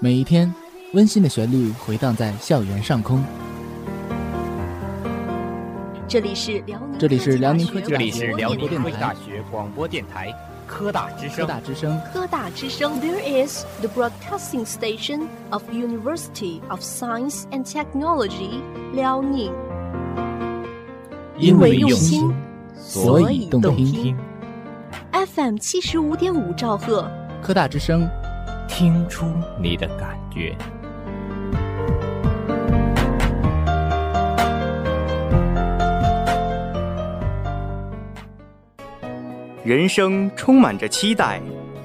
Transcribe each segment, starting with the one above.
每一天，温馨的旋律回荡在校园上空。这里是辽宁，这里是辽宁科这里是辽宁科技大学学广播电台科大之声科。大之声。科大之声。There is the broadcasting station of University of Science and Technology 辽宁。因为用用心，所以动听。听，FM 七十五点五兆赫，科大之声，听出你的感觉。人生充满着期待，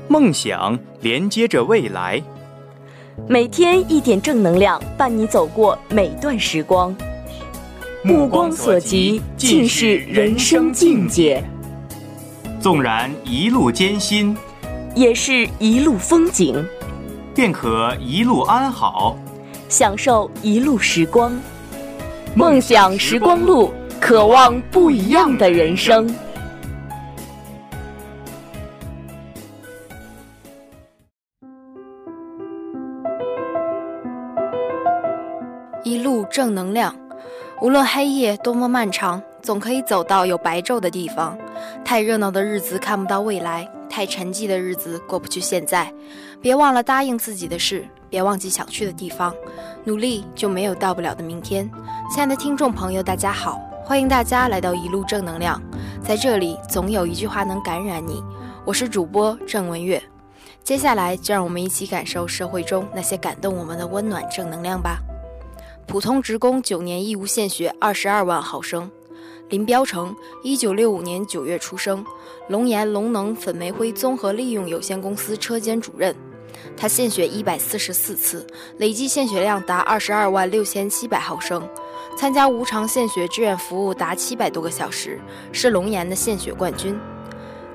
梦想连接着未来。每天一点正能量，伴你走过每段时光。目光所及，尽是人生境界，纵然一路艰辛，也是一路风景，便可一路安好。享受一路时光。梦想时光路，渴望不一样的人生。一路正能量，无论黑夜多么漫长，总可以走到有白昼的地方。太热闹的日子看不到未来，太沉寂的日子过不去现在。别忘了答应自己的事，别忘记想去的地方，努力就没有到不了的明天。亲爱的听众朋友，大家好，欢迎大家来到一路正能量，在这里总有一句话能感染你。我是主播郑文月，接下来就让我们一起感受社会中那些感动我们的温暖正能量吧。普通职工九年义务献血二十二万毫升。林彪成，一九六五年九月出生，龙岩龙能粉煤灰综合利用有限公司车间主任。他献血一百四十四次，累计献血量达二十二万六千七百毫升，参加无偿献血志愿服务达七百多个小时，是龙岩的献血冠军。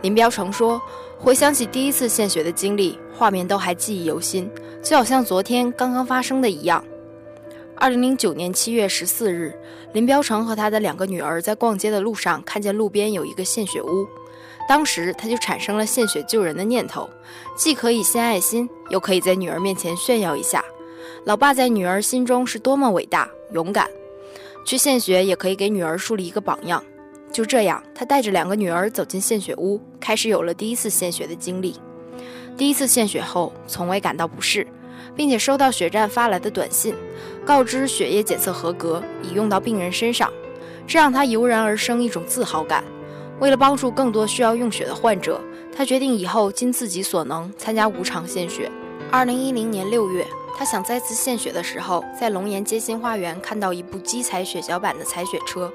林彪成说：“回想起第一次献血的经历，画面都还记忆犹新，就好像昨天刚刚发生的一样。”二零零九年七月十四日，林彪成和他的两个女儿在逛街的路上，看见路边有一个献血屋，当时他就产生了献血救人的念头，既可以献爱心，又可以在女儿面前炫耀一下。老爸在女儿心中是多么伟大、勇敢，去献血也可以给女儿树立一个榜样。就这样，他带着两个女儿走进献血屋，开始有了第一次献血的经历。第一次献血后，从未感到不适。并且收到血站发来的短信，告知血液检测合格，已用到病人身上，这让他油然而生一种自豪感。为了帮助更多需要用血的患者，他决定以后尽自己所能参加无偿献血。二零一零年六月，他想再次献血的时候，在龙岩街心花园看到一部机采血小板的采血车。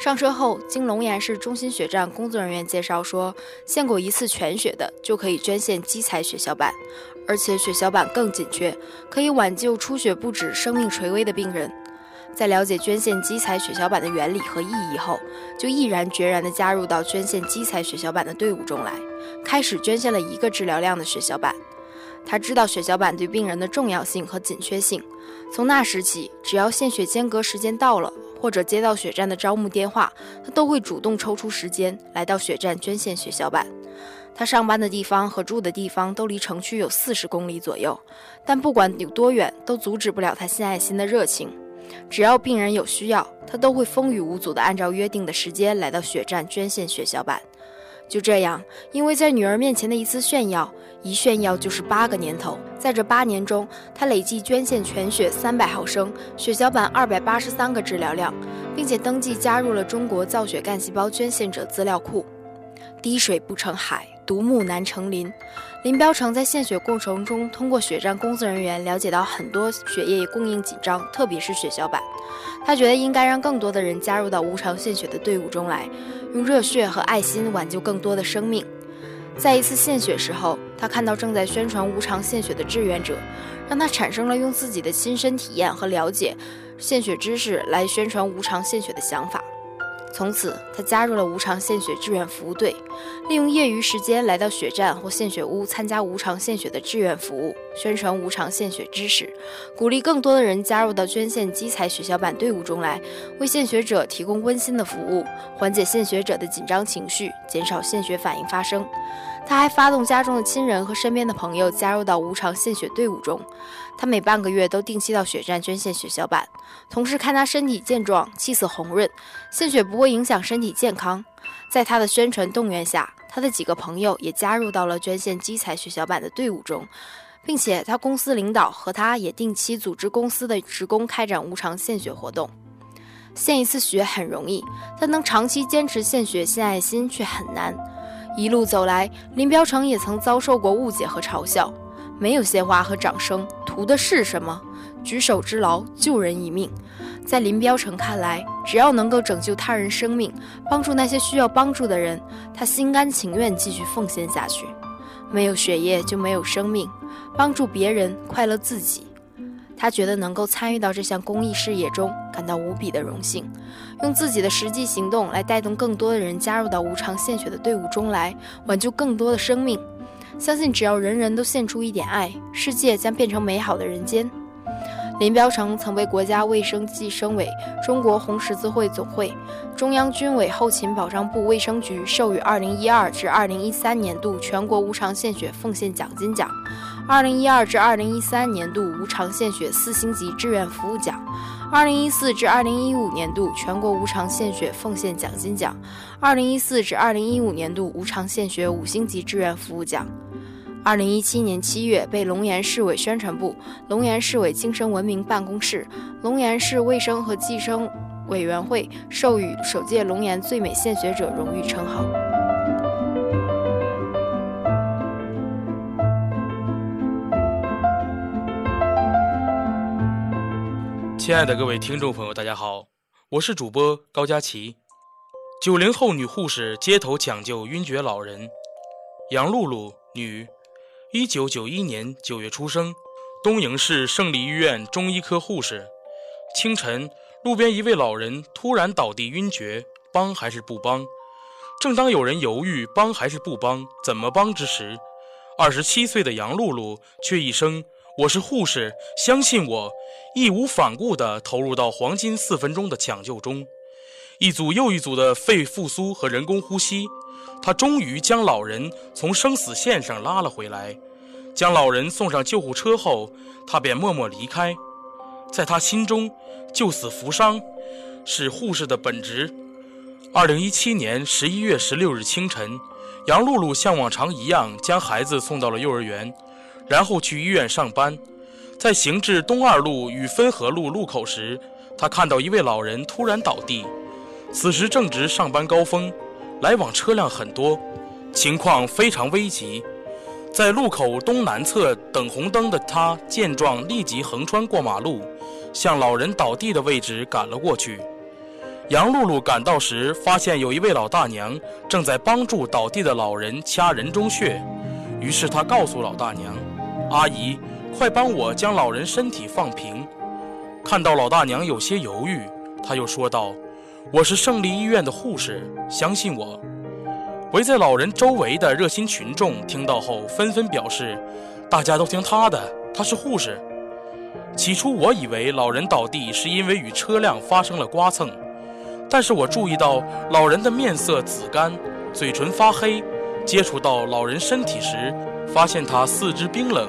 上车后，经龙岩市中心血站工作人员介绍说，献过一次全血的就可以捐献机采血小板。而且血小板更紧缺，可以挽救出血不止、生命垂危的病人。在了解捐献基采血小板的原理和意义后，就毅然决然地加入到捐献基采血小板的队伍中来，开始捐献了一个治疗量的血小板。他知道血小板对病人的重要性和紧缺性，从那时起，只要献血间隔时间到了，或者接到血站的招募电话，他都会主动抽出时间来到血站捐献血小板。他上班的地方和住的地方都离城区有四十公里左右，但不管有多远，都阻止不了他献爱心的热情。只要病人有需要，他都会风雨无阻地按照约定的时间来到血站捐献血小板。就这样，因为在女儿面前的一次炫耀，一炫耀就是八个年头。在这八年中，他累计捐献全血三百毫升，血小板二百八十三个治疗量，并且登记加入了中国造血干细胞捐献者资料库。滴水不成海，独木难成林。林彪成在献血过程中，通过血站工作人员了解到很多血液供应紧张，特别是血小板。他觉得应该让更多的人加入到无偿献血的队伍中来，用热血和爱心挽救更多的生命。在一次献血时候，他看到正在宣传无偿献血的志愿者，让他产生了用自己的亲身体验和了解献血知识来宣传无偿献血的想法。从此，他加入了无偿献血志愿服务队，利用业余时间来到血站或献血屋参加无偿献血的志愿服务。宣传无偿献血知识，鼓励更多的人加入到捐献基彩血小板队伍中来，为献血者提供温馨的服务，缓解献血者的紧张情绪，减少献血反应发生。他还发动家中的亲人和身边的朋友加入到无偿献血队伍中。他每半个月都定期到血站捐献血小板，同事看他身体健壮，气色红润，献血不会影响身体健康。在他的宣传动员下，他的几个朋友也加入到了捐献基彩血小板的队伍中，并且他公司领导和他也定期组织公司的职工开展无偿献血活动。献一次血很容易，但能长期坚持献血献爱心却很难。一路走来，林彪成也曾遭受过误解和嘲笑。没有鲜花和掌声，图的是什么？举手之劳，救人一命。在林彪成看来，只要能够拯救他人生命，帮助那些需要帮助的人，他心甘情愿继续奉献下去。没有血液就没有生命，帮助别人，快乐自己。他觉得能够参与到这项公益事业中，感到无比的荣幸。用自己的实际行动来带动更多的人加入到无偿献血的队伍中来，挽救更多的生命。相信只要人人都献出一点爱，世界将变成美好的人间。林彪成曾被国家卫生计生委、中国红十字会总会、中央军委后勤保障部卫生局授予2012至2013年度全国无偿献血奉献奖金奖、2012至2013年度无偿献血四星级志愿服务奖。二零一四至二零一五年度全国无偿献血奉献奖金奖，二零一四至二零一五年度无偿献血五星级志愿服务奖。二零一七年七月，被龙岩市委宣传部、龙岩市委精神文明办公室、龙岩市卫生和计生委员会授予首届龙岩最美献血者荣誉称号。亲爱的各位听众朋友，大家好，我是主播高佳琪。九零后女护士街头抢救晕厥老人，杨露露，女，一九九一年九月出生，东营市胜利医院中医科护士。清晨，路边一位老人突然倒地晕厥，帮还是不帮？正当有人犹豫帮还是不帮，怎么帮之时，二十七岁的杨露露却一声。我是护士，相信我，义无反顾地投入到黄金四分钟的抢救中。一组又一组的肺复苏和人工呼吸，他终于将老人从生死线上拉了回来。将老人送上救护车后，他便默默离开。在他心中，救死扶伤是护士的本职。二零一七年十一月十六日清晨，杨露露像往常一样将孩子送到了幼儿园。然后去医院上班，在行至东二路与汾河路路口时，他看到一位老人突然倒地。此时正值上班高峰，来往车辆很多，情况非常危急。在路口东南侧等红灯的他见状，立即横穿过马路，向老人倒地的位置赶了过去。杨露露赶到时，发现有一位老大娘正在帮助倒地的老人掐人中穴，于是她告诉老大娘。阿姨，快帮我将老人身体放平。看到老大娘有些犹豫，他又说道：“我是胜利医院的护士，相信我。”围在老人周围的热心群众听到后，纷纷表示：“大家都听他的，他是护士。”起初我以为老人倒地是因为与车辆发生了刮蹭，但是我注意到老人的面色紫干，嘴唇发黑。接触到老人身体时，发现他四肢冰冷。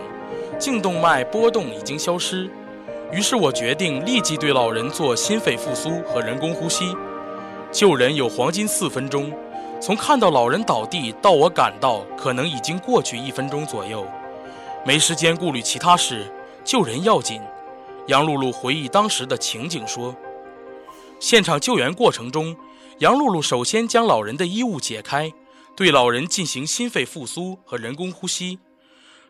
颈动脉波动已经消失，于是我决定立即对老人做心肺复苏和人工呼吸。救人有黄金四分钟，从看到老人倒地到我赶到，可能已经过去一分钟左右，没时间顾虑其他事，救人要紧。杨露露回忆当时的情景说：“现场救援过程中，杨露露首先将老人的衣物解开，对老人进行心肺复苏和人工呼吸。”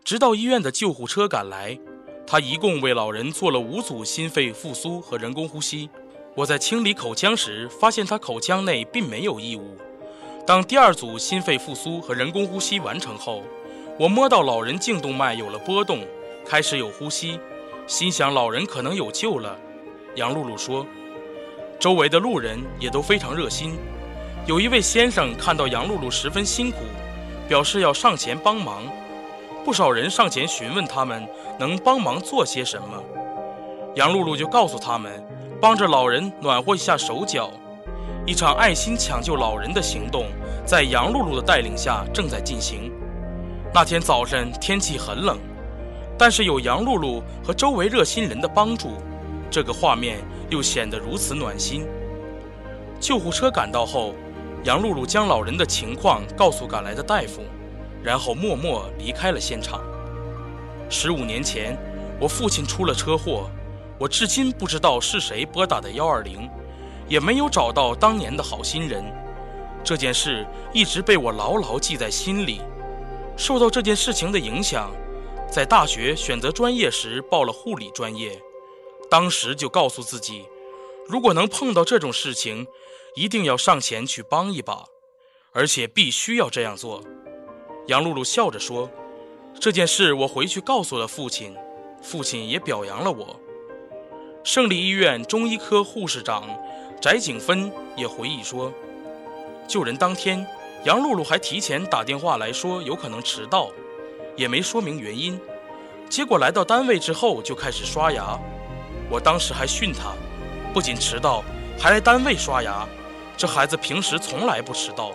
直到医院的救护车赶来，他一共为老人做了五组心肺复苏和人工呼吸。我在清理口腔时，发现他口腔内并没有异物。当第二组心肺复苏和人工呼吸完成后，我摸到老人颈动脉有了波动，开始有呼吸，心想老人可能有救了。杨露露说，周围的路人也都非常热心。有一位先生看到杨露露十分辛苦，表示要上前帮忙。不少人上前询问他们能帮忙做些什么。杨露露就告诉他们，帮着老人暖和一下手脚。一场爱心抢救老人的行动，在杨露露的带领下正在进行。那天早晨天气很冷，但是有杨露露和周围热心人的帮助，这个画面又显得如此暖心。救护车赶到后，杨露露将老人的情况告诉赶来的大夫，然后默默离开了现场。十五年前，我父亲出了车祸，我至今不知道是谁拨打的幺二零。也没有找到当年的好心人，这件事一直被我牢牢记在心里。受到这件事情的影响，在大学选择专业时报了护理专业。当时就告诉自己，如果能碰到这种事情，一定要上前去帮一把，而且必须要这样做。杨露露笑着说：“这件事我回去告诉了父亲，父亲也表扬了我。”胜利医院中医科护士长。翟景芬也回忆说，救人当天，杨露露还提前打电话来说有可能迟到，也没说明原因。结果来到单位之后就开始刷牙，我当时还训她，不仅迟到，还来单位刷牙，这孩子平时从来不迟到。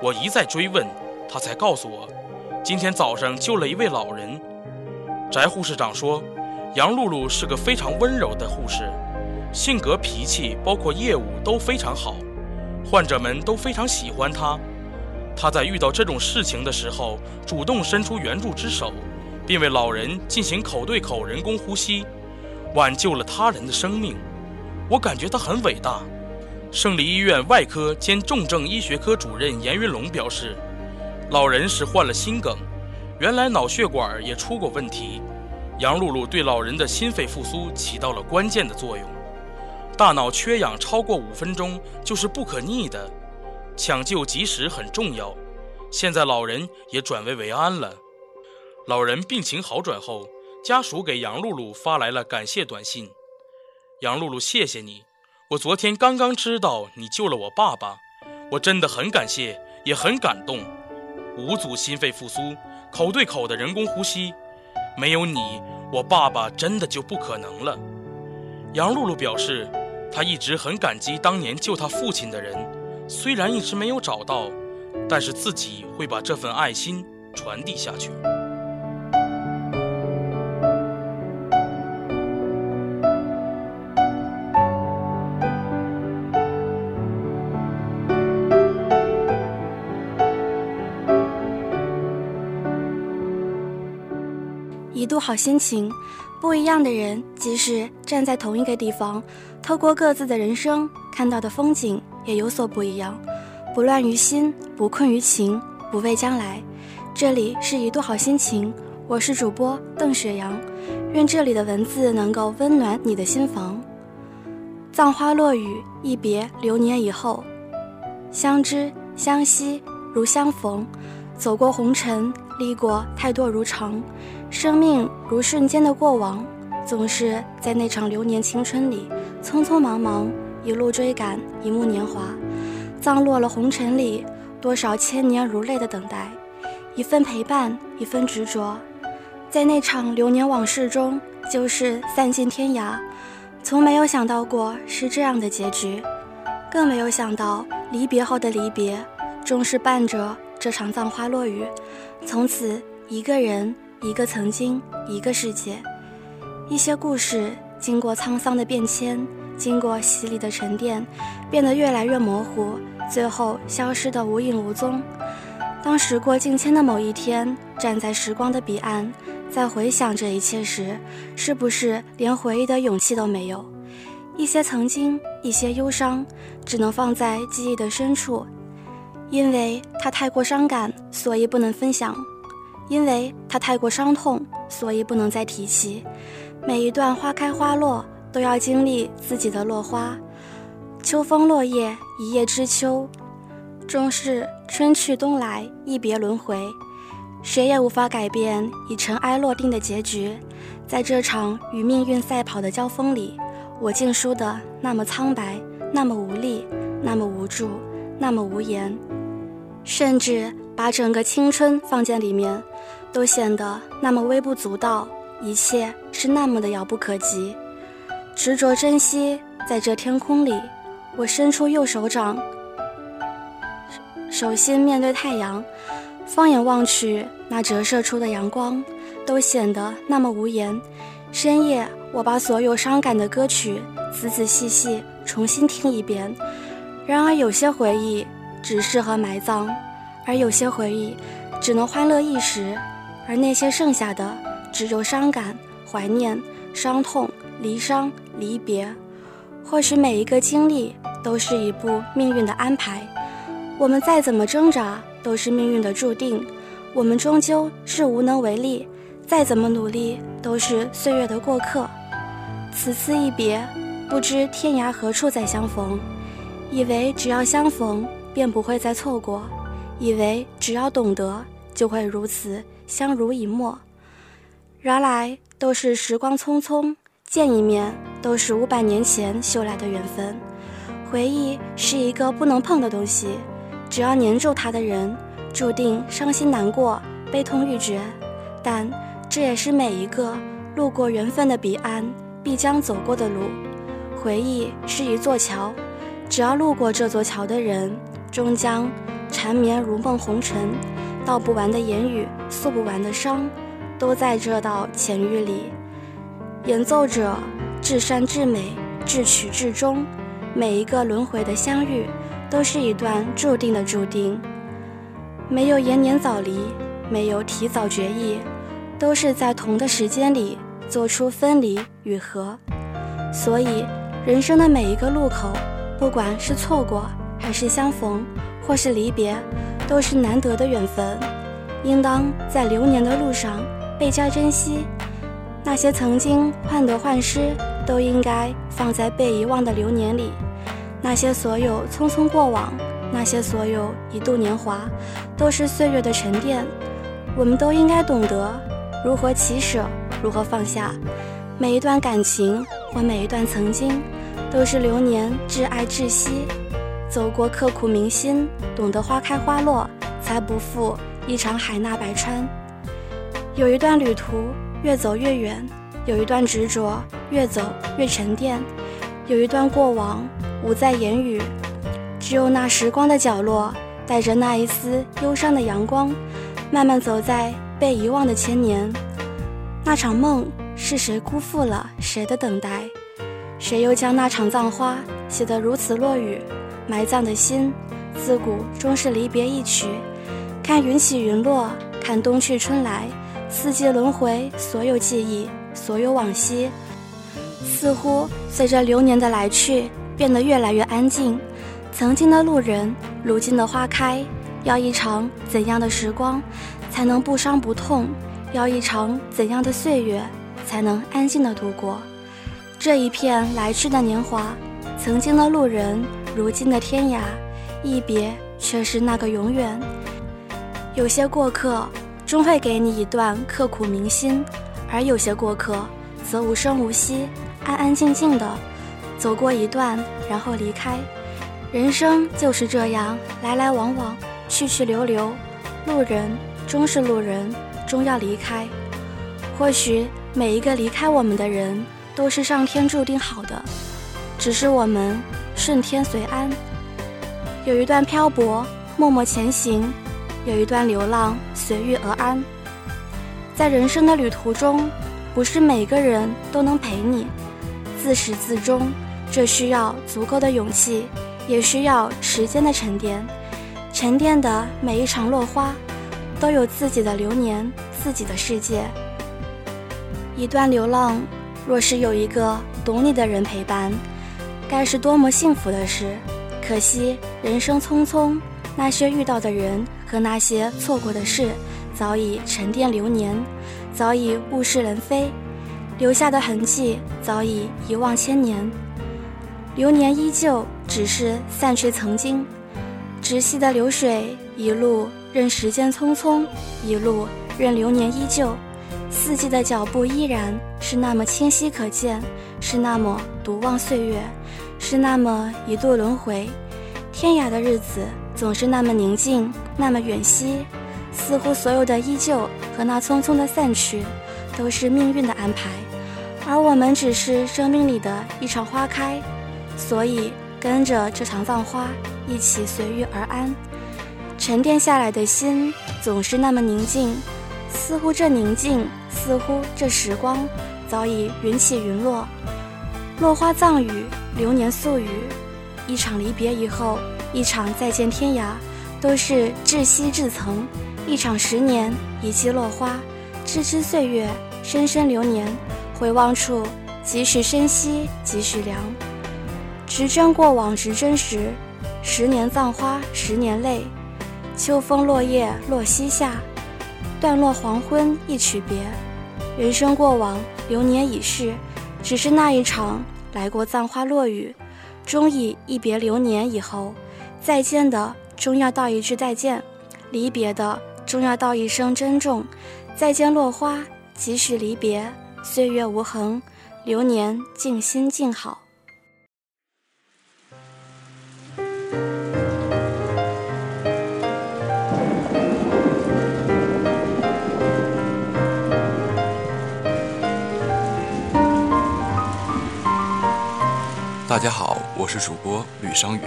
我一再追问，他才告诉我，今天早上救了一位老人。翟护士长说，杨露露是个非常温柔的护士。性格、脾气，包括业务都非常好，患者们都非常喜欢她。她在遇到这种事情的时候，主动伸出援助之手，并为老人进行口对口人工呼吸，挽救了他人的生命。我感觉她很伟大。胜利医院外科兼重症医学科主任严云龙表示，老人是患了心梗，原来脑血管也出过问题，杨露露对老人的心肺复苏起到了关键的作用。大脑缺氧超过五分钟就是不可逆的，抢救及时很重要。现在老人也转危为安了。老人病情好转后，家属给杨露露发来了感谢短信：“杨露露，谢谢你！我昨天刚刚知道你救了我爸爸，我真的很感谢，也很感动。五组心肺复苏，口对口的人工呼吸，没有你，我爸爸真的就不可能了。”杨露露表示。她一直很感激当年救她父亲的人，虽然一直没有找到，但是自己会把这份爱心传递下去。好心情，不一样的人，即使站在同一个地方。透过各自的人生看到的风景也有所不一样，不乱于心，不困于情，不畏将来。这里是一度好心情，我是主播邓雪阳，愿这里的文字能够温暖你的心房。葬花落雨，一别流年以后，相知相惜如相逢，走过红尘，历过太多如常，生命如瞬间的过往，总是在那场流年青春里。匆匆忙忙，一路追赶，一幕年华，葬落了红尘里多少千年如泪的等待，一份陪伴，一份执着，在那场流年往事中，就是散尽天涯。从没有想到过是这样的结局，更没有想到离别后的离别，终是伴着这场葬花落雨，从此一个人，一个曾经，一个世界，一些故事。经过沧桑的变迁，经过洗礼的沉淀，变得越来越模糊，最后消失得无影无踪。当时过境迁的某一天，站在时光的彼岸，在回想这一切时，是不是连回忆的勇气都没有？一些曾经，一些忧伤，只能放在记忆的深处，因为它太过伤感，所以不能分享；因为它太过伤痛，所以不能再提起。每一段花开花落，都要经历自己的落花。秋风落叶，一叶知秋，终是春去冬来，一别轮回。谁也无法改变已尘埃落定的结局。在这场与命运赛跑的交锋里，我竟输得那么苍白，那么无力，那么无助，那么无言，甚至把整个青春放进里面，都显得那么微不足道。一切是那么的遥不可及。执着珍惜，在这天空里，我伸出右手掌，手心面对太阳，放眼望去，那折射出的阳光，都显得那么无言。深夜，我把所有伤感的歌曲仔仔细细重新听一遍。然而，有些回忆只适合埋葬，而有些回忆只能欢乐一时，而那些剩下的，只有伤感、怀念、伤痛、离伤。离别，或许每一个经历都是一部命运的安排。我们再怎么挣扎，都是命运的注定。我们终究是无能为力，再怎么努力，都是岁月的过客。此次一别，不知天涯何处再相逢。以为只要相逢，便不会再错过；以为只要懂得，就会如此相濡以沫。原来都是时光匆匆，见一面。都是五百年前修来的缘分，回忆是一个不能碰的东西，只要黏住它的人，注定伤心难过、悲痛欲绝。但这也是每一个路过缘分的彼岸必将走过的路。回忆是一座桥，只要路过这座桥的人，终将缠绵如梦红尘。道不完的言语，诉不完的伤，都在这道浅域里演奏者。至善至美，至曲至终，每一个轮回的相遇，都是一段注定的注定。没有延年早离，没有提早决意，都是在同的时间里做出分离与合。所以，人生的每一个路口，不管是错过，还是相逢，或是离别，都是难得的缘分，应当在流年的路上倍加珍惜。那些曾经患得患失。都应该放在被遗忘的流年里，那些所有匆匆过往，那些所有一度年华，都是岁月的沉淀。我们都应该懂得如何取舍，如何放下。每一段感情或每一段曾经，都是流年挚爱窒息。走过刻苦铭心，懂得花开花落，才不负一场海纳百川。有一段旅途，越走越远。有一段执着，越走越沉淀；有一段过往，无在言语。只有那时光的角落，带着那一丝忧伤的阳光，慢慢走在被遗忘的千年。那场梦，是谁辜负了谁的等待？谁又将那场葬花写得如此落雨？埋葬的心，自古终是离别一曲。看云起云落，看冬去春来，四季轮回，所有记忆。所有往昔，似乎随着流年的来去，变得越来越安静。曾经的路人，如今的花开，要一场怎样的时光，才能不伤不痛？要一场怎样的岁月，才能安静的度过这一片来去的年华？曾经的路人，如今的天涯，一别却是那个永远。有些过客，终会给你一段刻骨铭心。而有些过客，则无声无息，安安静静的走过一段，然后离开。人生就是这样，来来往往，去去留留。路人终是路人，终要离开。或许每一个离开我们的人，都是上天注定好的，只是我们顺天随安。有一段漂泊，默默前行；有一段流浪，随遇而安。在人生的旅途中，不是每个人都能陪你。自始至终，这需要足够的勇气，也需要时间的沉淀。沉淀的每一场落花，都有自己的流年，自己的世界。一段流浪，若是有一个懂你的人陪伴，该是多么幸福的事。可惜人生匆匆，那些遇到的人和那些错过的事。早已沉淀流年，早已物是人非，留下的痕迹早已遗忘千年。流年依旧，只是散去曾经。直系的流水，一路任时间匆匆，一路任流年依旧。四季的脚步依然是那么清晰可见，是那么独望岁月，是那么一度轮回。天涯的日子总是那么宁静，那么远兮。似乎所有的依旧和那匆匆的散去，都是命运的安排，而我们只是生命里的一场花开，所以跟着这场浪花一起随遇而安。沉淀下来的心总是那么宁静，似乎这宁静，似乎这时光早已云起云落。落花葬雨，流年宿雨，一场离别以后，一场再见天涯，都是至惜至曾。一场十年，一季落花，支支岁月，深深流年。回望处，即使深惜，即使凉。直针过往，直真时。十年葬花，十年泪。秋风落叶落西下，断落黄昏一曲别。人生过往，流年已逝，只是那一场来过葬花落雨，终以一别流年以后，再见的终要道一句再见，离别的。终要道一声珍重，再见落花，即使离别，岁月无痕，流年静心静好。大家好，我是主播吕商远。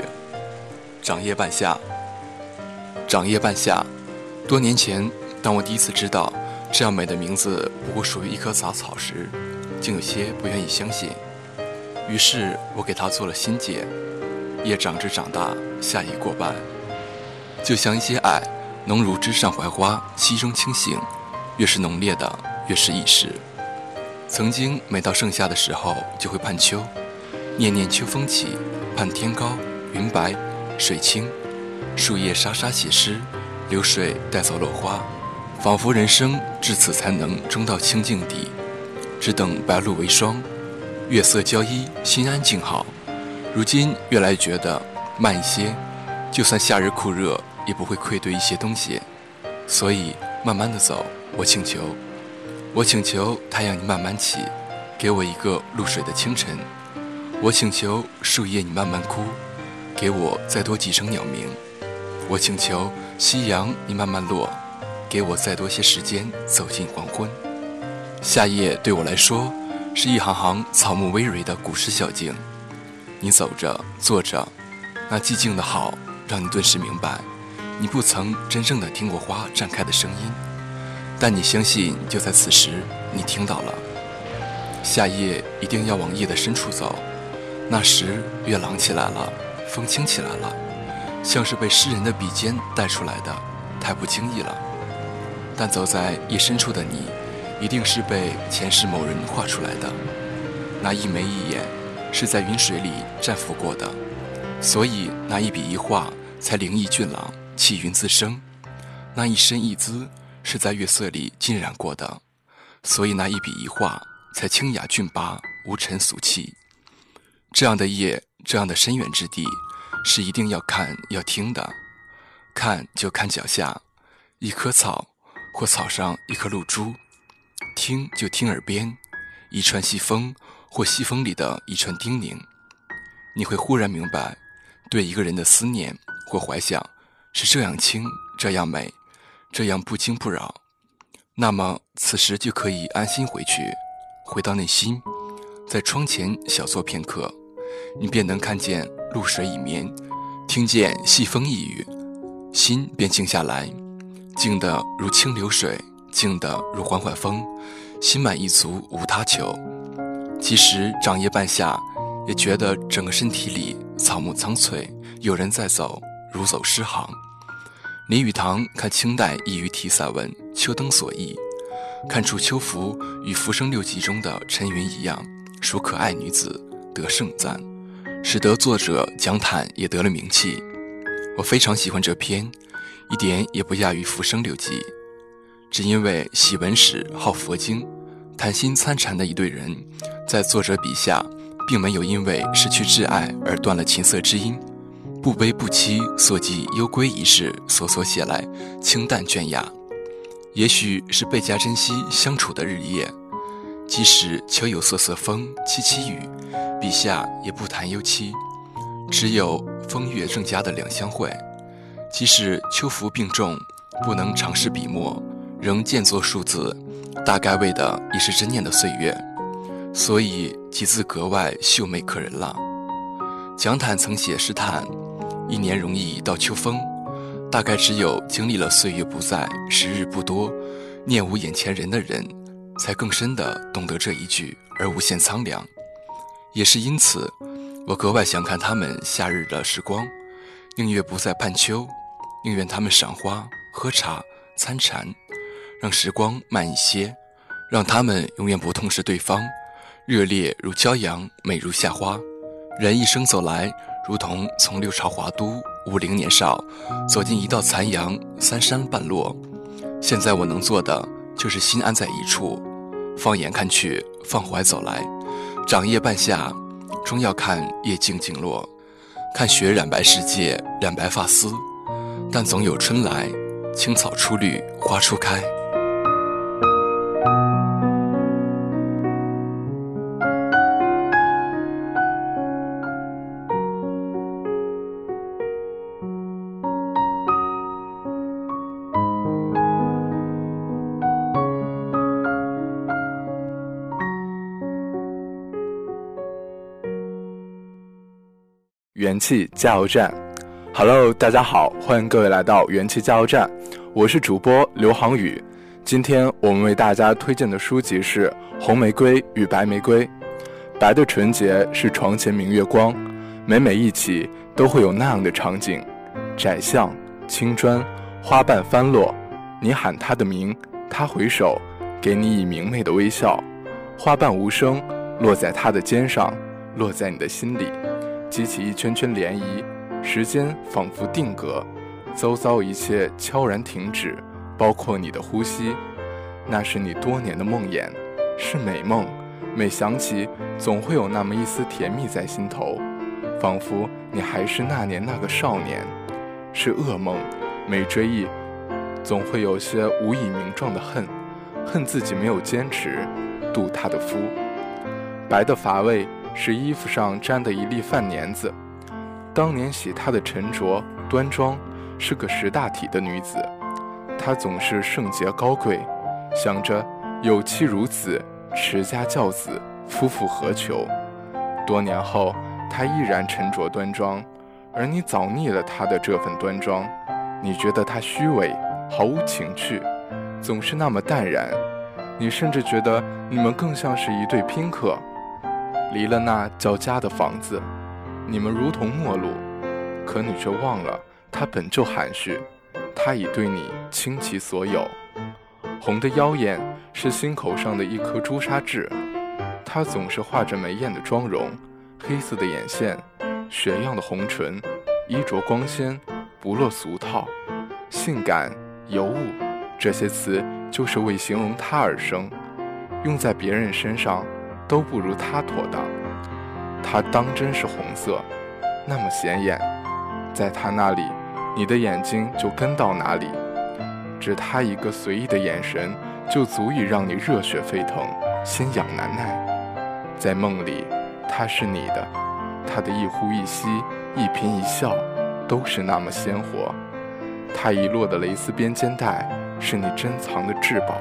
长夜半夏，长夜半夏。多年前，当我第一次知道这样美的名字不过属于一棵杂草时，竟有些不愿意相信。于是我给它做了新解：叶长枝长大，夏已过半。就像一些爱，浓如枝上槐花，其中清醒，越是浓烈的，越是易逝。曾经每到盛夏的时候，就会盼秋，念念秋风起，盼天高云白水清，树叶沙沙写诗。流水带走落花，仿佛人生至此才能终到清净地，只等白露为霜，月色交依，心安静好。如今越来越觉得慢一些，就算夏日酷热，也不会愧对一些东西。所以慢慢的走，我请求，我请求太阳你慢慢起，给我一个露水的清晨。我请求树叶你慢慢枯，给我再多几声鸟鸣。我请求。夕阳，你慢慢落，给我再多些时间走进黄昏。夏夜对我来说，是一行行草木葳蕤的古诗小径。你走着，坐着，那寂静的好，让你顿时明白，你不曾真正的听过花绽开的声音，但你相信，就在此时，你听到了。夏夜一定要往夜的深处走，那时月朗起来了，风轻起来了。像是被诗人的笔尖带出来的，太不经意了。但走在夜深处的你，一定是被前世某人画出来的。那一眉一眼，是在云水里绽放过的，所以那一笔一画才灵异俊朗，气韵自生。那一身一姿，是在月色里浸染过的，所以那一笔一画才清雅俊拔，无尘俗气。这样的夜，这样的深远之地。是一定要看要听的，看就看脚下一棵草，或草上一颗露珠；听就听耳边一串细风，或细风里的一串叮咛。你会忽然明白，对一个人的思念或怀想是这样轻，这样美，这样不惊不扰。那么此时就可以安心回去，回到内心，在窗前小坐片刻，你便能看见。露水已眠，听见细风一语，心便静下来，静得如清流水，静得如缓缓风，心满意足无他求。即使长夜半夏，也觉得整个身体里草木苍翠，有人在走，如走诗行。林语堂看清代异于题散文《秋灯所忆》，看出秋芙与《浮生六记》中的陈云一样，属可爱女子，得盛赞。使得作者蒋坦也得了名气。我非常喜欢这篇，一点也不亚于《浮生六记》。只因为喜文史、好佛经、谈心参禅的一对人，在作者笔下，并没有因为失去挚爱而断了琴瑟之音，不悲不戚，所记幽闺一事所所写来清淡隽雅。也许是倍加珍惜相处的日夜，即使秋有瑟瑟风，凄凄雨。笔下也不谈幽凄，只有风月正佳的两相会。即使秋服病重，不能尝试笔墨，仍见作数字，大概为的已是真念的岁月，所以几字格外秀美可人了。蒋坦曾写诗叹：“一年容易到秋风。”大概只有经历了岁月不再，时日不多，念无眼前人的人，才更深地懂得这一句而无限苍凉。也是因此，我格外想看他们夏日的时光，宁愿不在半秋，宁愿他们赏花、喝茶、参禅，让时光慢一些，让他们永远不痛失对方，热烈如骄阳，美如夏花。人一生走来，如同从六朝华都。五陵年少，走进一道残阳，三山半落。现在我能做的，就是心安在一处，放眼看去，放怀走来。长夜半夏，终要看夜静静落，看雪染白世界，染白发丝。但总有春来，青草初绿，花初开。元气加油站，Hello，大家好，欢迎各位来到元气加油站，我是主播刘航宇。今天我们为大家推荐的书籍是《红玫瑰与白玫瑰》。白的纯洁是床前明月光，每每一起都会有那样的场景：窄巷、青砖、花瓣翻落，你喊他的名，他回首，给你以明媚的微笑。花瓣无声，落在他的肩上，落在你的心里。激起一圈圈涟漪，时间仿佛定格，周遭一切悄然停止，包括你的呼吸。那是你多年的梦魇，是美梦。每想起，总会有那么一丝甜蜜在心头，仿佛你还是那年那个少年。是噩梦，每追忆，总会有些无以名状的恨，恨自己没有坚持，渡他的夫。白的乏味。是衣服上沾的一粒饭粘子。当年喜她的沉着端庄，是个识大体的女子。她总是圣洁高贵，想着有妻如子，持家教子，夫复何求？多年后，她依然沉着端庄，而你早腻了她的这份端庄。你觉得她虚伪，毫无情趣，总是那么淡然。你甚至觉得你们更像是一对宾客。离了那叫家的房子，你们如同陌路，可你却忘了，他本就含蓄，他已对你倾其所有。红的妖艳是心口上的一颗朱砂痣，他总是画着眉艳的妆容，黑色的眼线，雪样的红唇，衣着光鲜，不落俗套，性感尤物，这些词就是为形容他而生，用在别人身上。都不如它妥当。它当真是红色，那么显眼，在它那里，你的眼睛就跟到哪里。只他一个随意的眼神，就足以让你热血沸腾，心痒难耐。在梦里，他是你的，他的一呼一吸，一颦一笑，都是那么鲜活。他遗落的蕾丝边肩带，是你珍藏的至宝。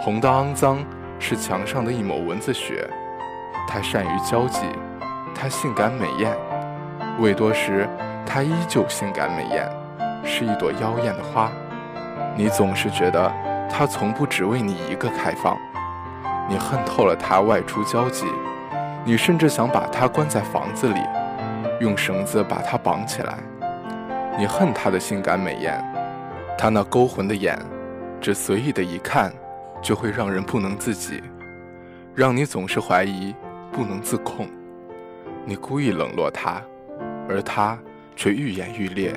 红的肮脏。是墙上的一抹蚊子血，她善于交际，她性感美艳，未多时，她依旧性感美艳，是一朵妖艳的花。你总是觉得她从不只为你一个开放，你恨透了她外出交际，你甚至想把她关在房子里，用绳子把她绑起来。你恨她的性感美艳，她那勾魂的眼，只随意的一看。就会让人不能自己，让你总是怀疑，不能自控。你故意冷落他，而他却愈演愈烈。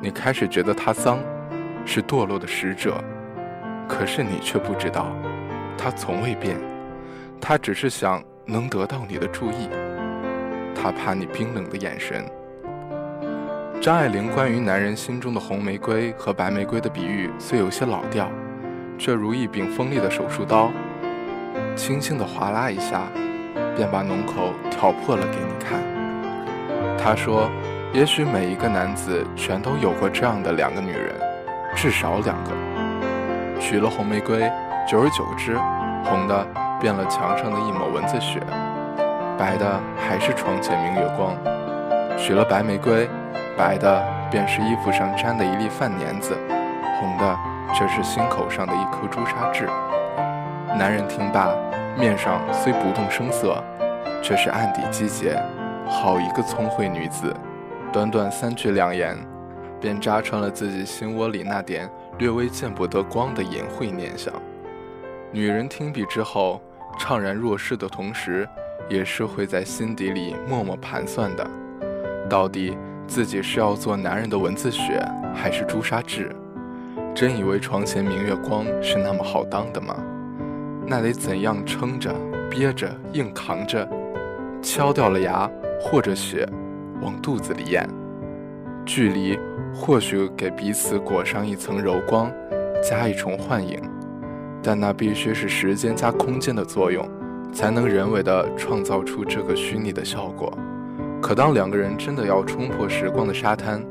你开始觉得他脏，是堕落的使者，可是你却不知道，他从未变。他只是想能得到你的注意，他怕你冰冷的眼神。张爱玲关于男人心中的红玫瑰和白玫瑰的比喻，虽有些老调。却如一柄锋利的手术刀，轻轻地划拉一下，便把脓口挑破了给你看。他说：“也许每一个男子全都有过这样的两个女人，至少两个。娶了红玫瑰，久而久之，红的变了墙上的一抹蚊子血，白的还是床前明月光。娶了白玫瑰，白的便是衣服上沾的一粒饭粘子，红的却是心口上的一颗朱砂痣。男人听罢，面上虽不动声色，却是暗底击节。好一个聪慧女子，短短三句两言，便扎穿了自己心窝里那点略微见不得光的隐晦念想。女人听毕之后，怅然若失的同时，也是会在心底里默默盘算的：到底自己是要做男人的文字血，还是朱砂痣？真以为床前明月光是那么好当的吗？那得怎样撑着、憋着、硬扛着，敲掉了牙，或者血往肚子里咽？距离或许给彼此裹上一层柔光，加一重幻影。但那必须是时间加空间的作用，才能人为的创造出这个虚拟的效果。可当两个人真的要冲破时光的沙滩，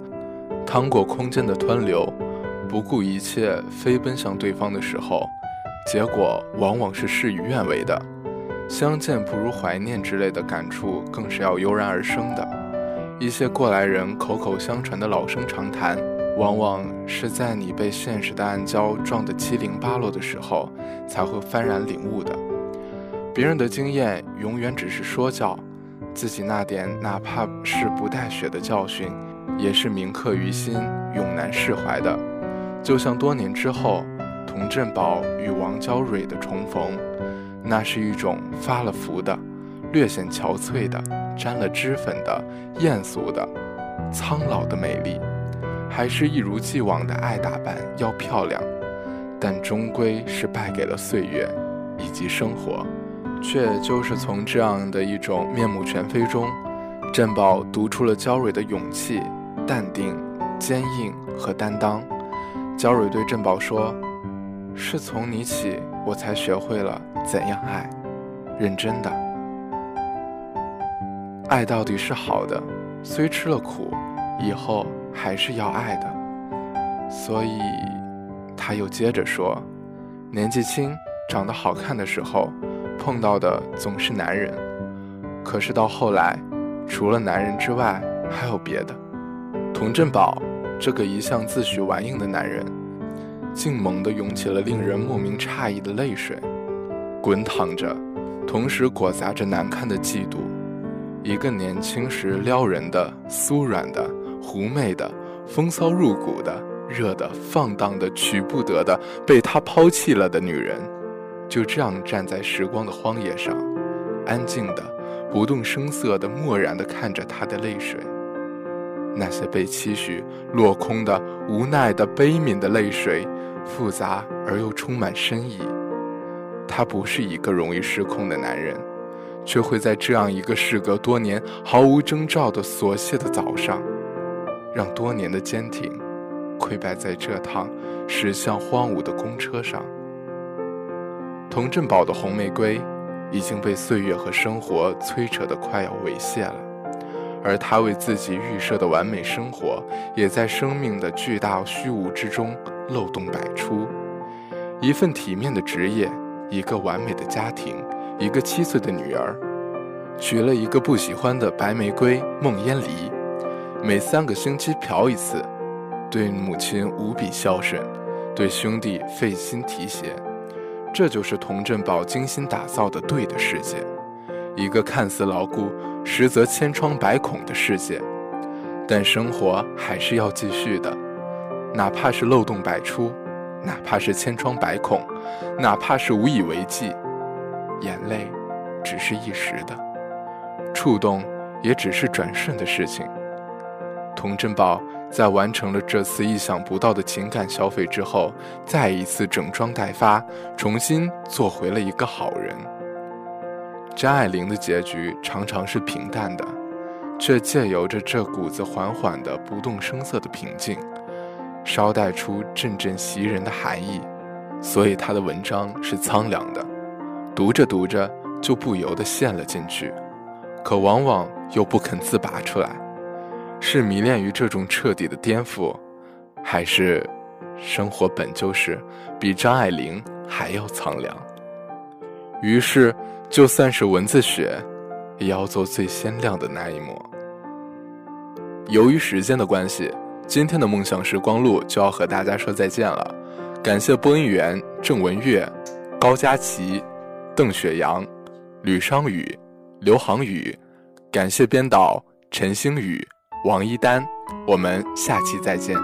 趟过空间的湍流，不顾一切飞奔向对方的时候，结果往往是事与愿违的。相见不如怀念之类的感触，更是要油然而生的。一些过来人口口相传的老生常谈。往往是在你被现实的暗礁撞得七零八落的时候，才会幡然领悟的。别人的经验永远只是说教，自己那点哪怕是不带血的教训，也是铭刻于心，永难释怀的。就像多年之后，童振宝与王娇蕊的重逢，那是一种发了福的、略显憔悴的、沾了脂粉的、艳俗的、苍老的美丽。还是一如既往的爱打扮，要漂亮，但终归是败给了岁月以及生活。却就是从这样的一种面目全非中，振宝读出了娇蕊的勇气、淡定、坚硬和担当。焦蕊对振宝说：“是从你起，我才学会了怎样爱，认真的。爱到底是好的，虽吃了苦，以后。”还是要爱的，所以他又接着说：“年纪轻、长得好看的时候，碰到的总是男人。可是到后来，除了男人之外，还有别的。童振宝这个一向自诩顽硬的男人，竟猛地涌起了令人莫名诧异的泪水，滚淌着，同时裹杂着难堪的嫉妒。一个年轻时撩人的、酥软的。”狐媚的、风骚入骨的、热的、放荡的、取不得的、被他抛弃了的女人，就这样站在时光的荒野上，安静的、不动声色的、漠然的看着他的泪水。那些被期许落空的、无奈的、悲悯的泪水，复杂而又充满深意。他不是一个容易失控的男人，却会在这样一个事隔多年、毫无征兆的琐屑的早上。让多年的坚挺溃败在这趟驶向荒芜的公车上。童振宝的红玫瑰已经被岁月和生活摧扯得快要猥亵了，而他为自己预设的完美生活，也在生命的巨大虚无之中漏洞百出。一份体面的职业，一个完美的家庭，一个七岁的女儿，娶了一个不喜欢的白玫瑰孟烟离。每三个星期嫖一次，对母亲无比孝顺，对兄弟费心提携，这就是童振宝精心打造的对的世界，一个看似牢固，实则千疮百孔的世界。但生活还是要继续的，哪怕是漏洞百出，哪怕是千疮百孔，哪怕是无以为继，眼泪只是一时的，触动也只是转瞬的事情。童振宝在完成了这次意想不到的情感消费之后，再一次整装待发，重新做回了一个好人。张爱玲的结局常常是平淡的，却借由着这股子缓缓的、不动声色的平静，捎带出阵阵袭人的寒意，所以她的文章是苍凉的，读着读着就不由得陷了进去，可往往又不肯自拔出来。是迷恋于这种彻底的颠覆，还是生活本就是比张爱玲还要苍凉。于是，就算是蚊子血，也要做最鲜亮的那一抹。由于时间的关系，今天的梦想时光录就要和大家说再见了。感谢播音员郑文月、高佳琪、邓雪阳、吕商宇、刘航宇，感谢编导陈星宇、王一丹。我们下期再见。